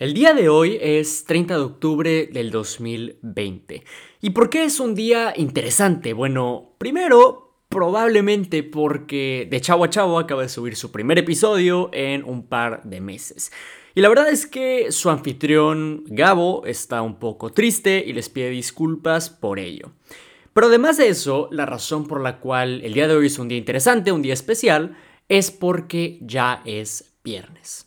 El día de hoy es 30 de octubre del 2020. ¿Y por qué es un día interesante? Bueno, primero, probablemente porque de Chavo a Chavo acaba de subir su primer episodio en un par de meses. Y la verdad es que su anfitrión, Gabo, está un poco triste y les pide disculpas por ello. Pero además de eso, la razón por la cual el día de hoy es un día interesante, un día especial, es porque ya es viernes.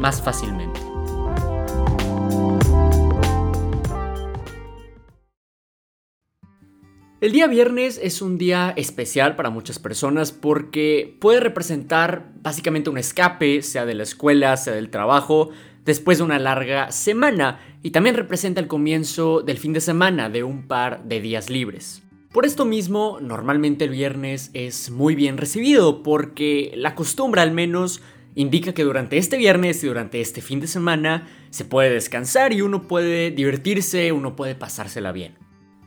más fácilmente. El día viernes es un día especial para muchas personas porque puede representar básicamente un escape, sea de la escuela, sea del trabajo, después de una larga semana y también representa el comienzo del fin de semana de un par de días libres. Por esto mismo, normalmente el viernes es muy bien recibido porque la costumbre al menos indica que durante este viernes y durante este fin de semana se puede descansar y uno puede divertirse, uno puede pasársela bien.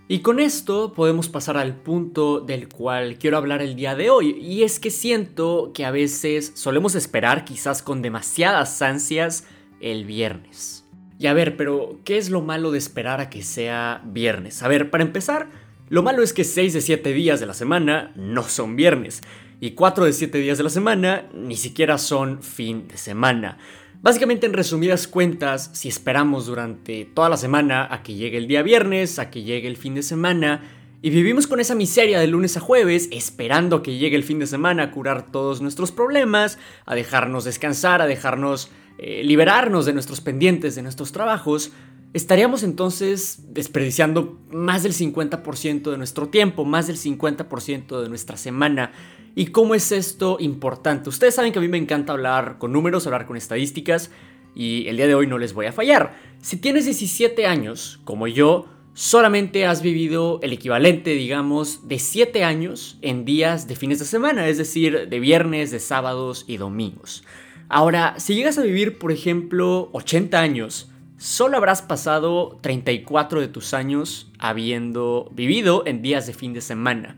Y con esto podemos pasar al punto del cual quiero hablar el día de hoy, y es que siento que a veces solemos esperar quizás con demasiadas ansias el viernes. Y a ver, pero ¿qué es lo malo de esperar a que sea viernes? A ver, para empezar, lo malo es que 6 de 7 días de la semana no son viernes y 4 de 7 días de la semana ni siquiera son fin de semana. Básicamente, en resumidas cuentas, si esperamos durante toda la semana a que llegue el día viernes, a que llegue el fin de semana, y vivimos con esa miseria de lunes a jueves, esperando que llegue el fin de semana a curar todos nuestros problemas, a dejarnos descansar, a dejarnos eh, liberarnos de nuestros pendientes, de nuestros trabajos, estaríamos entonces desperdiciando más del 50% de nuestro tiempo, más del 50% de nuestra semana ¿Y cómo es esto importante? Ustedes saben que a mí me encanta hablar con números, hablar con estadísticas, y el día de hoy no les voy a fallar. Si tienes 17 años, como yo, solamente has vivido el equivalente, digamos, de 7 años en días de fines de semana, es decir, de viernes, de sábados y domingos. Ahora, si llegas a vivir, por ejemplo, 80 años, solo habrás pasado 34 de tus años habiendo vivido en días de fin de semana.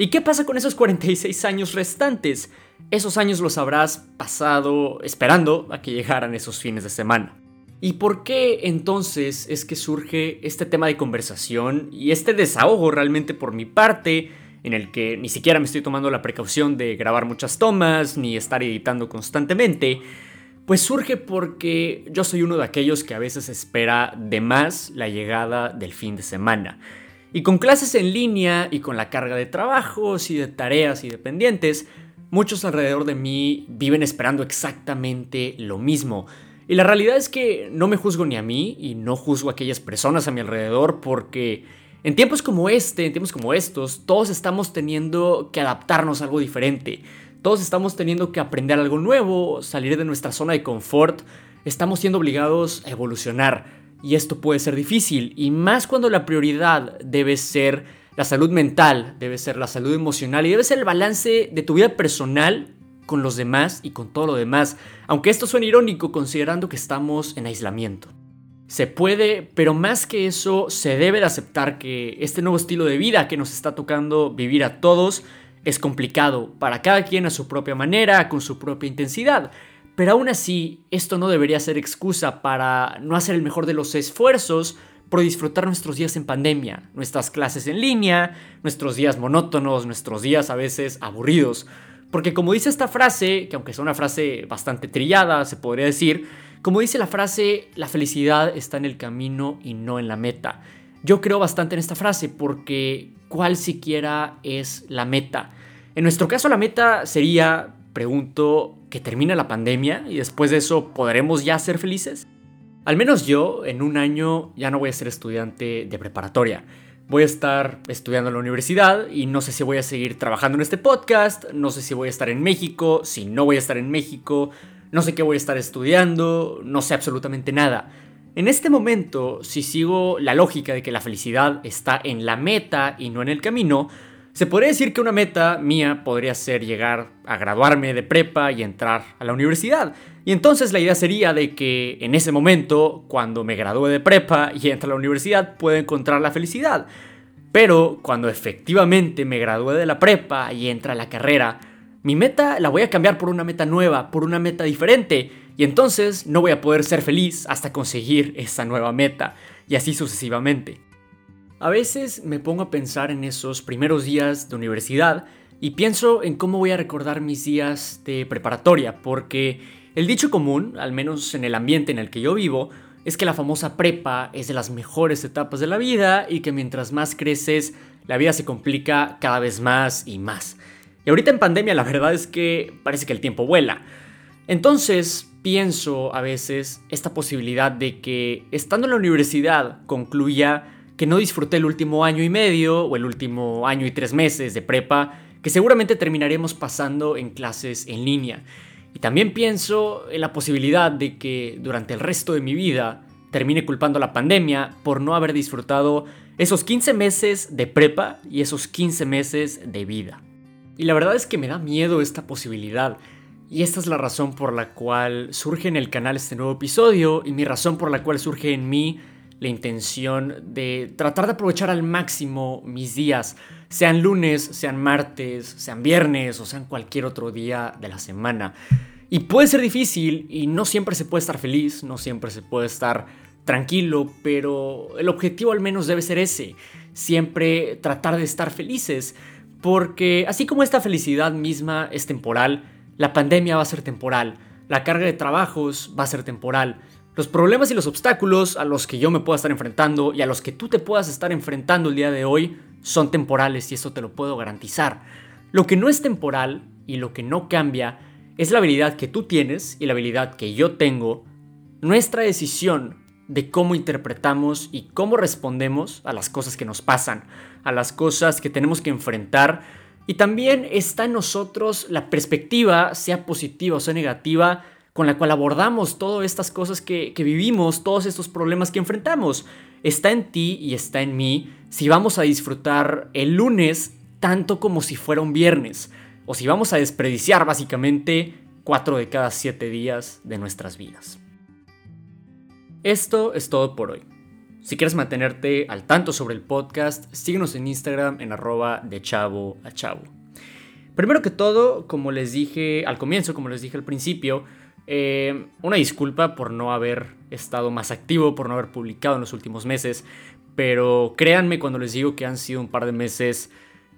¿Y qué pasa con esos 46 años restantes? Esos años los habrás pasado esperando a que llegaran esos fines de semana. ¿Y por qué entonces es que surge este tema de conversación y este desahogo realmente por mi parte, en el que ni siquiera me estoy tomando la precaución de grabar muchas tomas ni estar editando constantemente? Pues surge porque yo soy uno de aquellos que a veces espera de más la llegada del fin de semana. Y con clases en línea y con la carga de trabajos y de tareas y de pendientes, muchos alrededor de mí viven esperando exactamente lo mismo. Y la realidad es que no me juzgo ni a mí y no juzgo a aquellas personas a mi alrededor porque en tiempos como este, en tiempos como estos, todos estamos teniendo que adaptarnos a algo diferente. Todos estamos teniendo que aprender algo nuevo, salir de nuestra zona de confort. Estamos siendo obligados a evolucionar. Y esto puede ser difícil, y más cuando la prioridad debe ser la salud mental, debe ser la salud emocional y debe ser el balance de tu vida personal con los demás y con todo lo demás, aunque esto suene irónico considerando que estamos en aislamiento. Se puede, pero más que eso, se debe de aceptar que este nuevo estilo de vida que nos está tocando vivir a todos es complicado, para cada quien a su propia manera, con su propia intensidad, pero aún así, esto no debería ser excusa para no hacer el mejor de los esfuerzos por disfrutar nuestros días en pandemia, nuestras clases en línea, nuestros días monótonos, nuestros días a veces aburridos. Porque como dice esta frase, que aunque es una frase bastante trillada, se podría decir, como dice la frase, la felicidad está en el camino y no en la meta. Yo creo bastante en esta frase porque cuál siquiera es la meta. En nuestro caso la meta sería pregunto que termine la pandemia y después de eso podremos ya ser felices. Al menos yo en un año ya no voy a ser estudiante de preparatoria. voy a estar estudiando en la universidad y no sé si voy a seguir trabajando en este podcast, no sé si voy a estar en México, si no voy a estar en México, no sé qué voy a estar estudiando, no sé absolutamente nada. En este momento, si sigo la lógica de que la felicidad está en la meta y no en el camino, se podría decir que una meta mía podría ser llegar a graduarme de prepa y entrar a la universidad. Y entonces la idea sería de que en ese momento, cuando me gradúe de prepa y entre a la universidad, pueda encontrar la felicidad. Pero cuando efectivamente me gradúe de la prepa y entra a la carrera, mi meta la voy a cambiar por una meta nueva, por una meta diferente. Y entonces no voy a poder ser feliz hasta conseguir esa nueva meta. Y así sucesivamente. A veces me pongo a pensar en esos primeros días de universidad y pienso en cómo voy a recordar mis días de preparatoria, porque el dicho común, al menos en el ambiente en el que yo vivo, es que la famosa prepa es de las mejores etapas de la vida y que mientras más creces, la vida se complica cada vez más y más. Y ahorita en pandemia la verdad es que parece que el tiempo vuela. Entonces pienso a veces esta posibilidad de que estando en la universidad concluya que no disfruté el último año y medio o el último año y tres meses de prepa que seguramente terminaremos pasando en clases en línea. Y también pienso en la posibilidad de que durante el resto de mi vida termine culpando a la pandemia por no haber disfrutado esos 15 meses de prepa y esos 15 meses de vida. Y la verdad es que me da miedo esta posibilidad. Y esta es la razón por la cual surge en el canal este nuevo episodio y mi razón por la cual surge en mí la intención de tratar de aprovechar al máximo mis días, sean lunes, sean martes, sean viernes o sean cualquier otro día de la semana. Y puede ser difícil y no siempre se puede estar feliz, no siempre se puede estar tranquilo, pero el objetivo al menos debe ser ese, siempre tratar de estar felices, porque así como esta felicidad misma es temporal, la pandemia va a ser temporal, la carga de trabajos va a ser temporal, los problemas y los obstáculos a los que yo me pueda estar enfrentando y a los que tú te puedas estar enfrentando el día de hoy son temporales y eso te lo puedo garantizar. Lo que no es temporal y lo que no cambia es la habilidad que tú tienes y la habilidad que yo tengo, nuestra decisión de cómo interpretamos y cómo respondemos a las cosas que nos pasan, a las cosas que tenemos que enfrentar. Y también está en nosotros la perspectiva, sea positiva o sea negativa, con la cual abordamos todas estas cosas que, vivimos, todos estos problemas que enfrentamos. Está en ti y está en mí si vamos a disfrutar el lunes tanto como si fuera un viernes, o si vamos a desperdiciar básicamente cuatro de cada siete días de nuestras vidas. Esto es todo por hoy. Si quieres mantenerte al tanto sobre el podcast, síguenos en Instagram en arroba de chavo a chavo. Primero que todo, como les dije al comienzo, como les dije al principio, eh, una disculpa por no haber estado más activo, por no haber publicado en los últimos meses, pero créanme cuando les digo que han sido un par de meses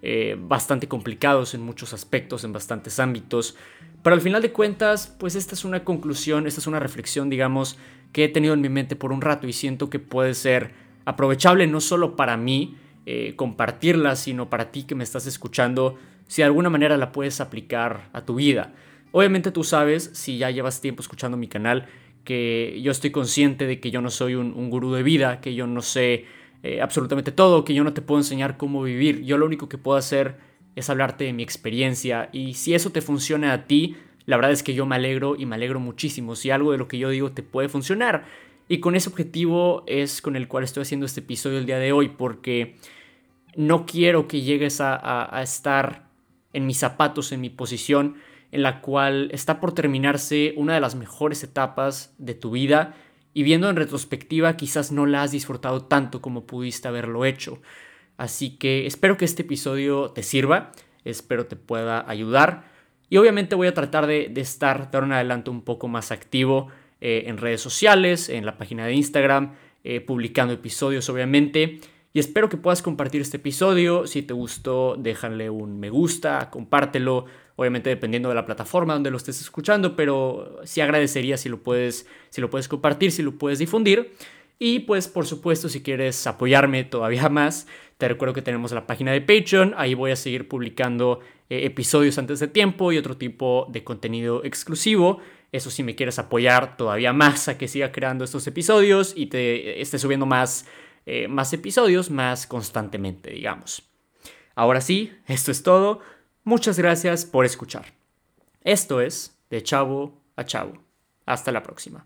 eh, bastante complicados en muchos aspectos, en bastantes ámbitos. Pero al final de cuentas, pues esta es una conclusión, esta es una reflexión, digamos, que he tenido en mi mente por un rato y siento que puede ser aprovechable no solo para mí eh, compartirla, sino para ti que me estás escuchando, si de alguna manera la puedes aplicar a tu vida. Obviamente tú sabes, si ya llevas tiempo escuchando mi canal, que yo estoy consciente de que yo no soy un, gurú de vida, que yo no sé eh, absolutamente todo, que yo no te puedo enseñar cómo vivir. Yo lo único que puedo hacer es hablarte de mi experiencia y si eso te funciona a ti, la verdad es que yo me alegro y me alegro muchísimo. Si algo de lo que yo digo te puede funcionar. Y con ese objetivo es con el cual estoy haciendo este episodio el día de hoy, porque no quiero que llegues a estar en mis zapatos, en mi posición en la cual está por terminarse una de las mejores etapas de tu vida y viendo en retrospectiva quizás no la has disfrutado tanto como pudiste haberlo hecho. Así que espero que este episodio te sirva, espero te pueda ayudar y obviamente voy a tratar de, estar de ahora en adelante un poco más activo eh, en redes sociales, en la página de Instagram, eh, publicando episodios obviamente. Y espero que puedas compartir este episodio. Si te gustó, déjale un me gusta, compártelo obviamente dependiendo de la plataforma donde lo estés escuchando, pero sí agradecería si lo puedes, si lo puedes compartir, si lo puedes difundir. Y pues por supuesto si quieres apoyarme todavía más, te recuerdo que tenemos la página de Patreon, ahí voy a seguir publicando eh, episodios antes de tiempo y otro tipo de contenido exclusivo. Eso si me quieres apoyar todavía más a que siga creando estos episodios y te esté subiendo más eh, más episodios más constantemente, digamos. Ahora sí, esto es todo. Muchas gracias por escuchar. Esto es De Chavo a Chavo. Hasta la próxima.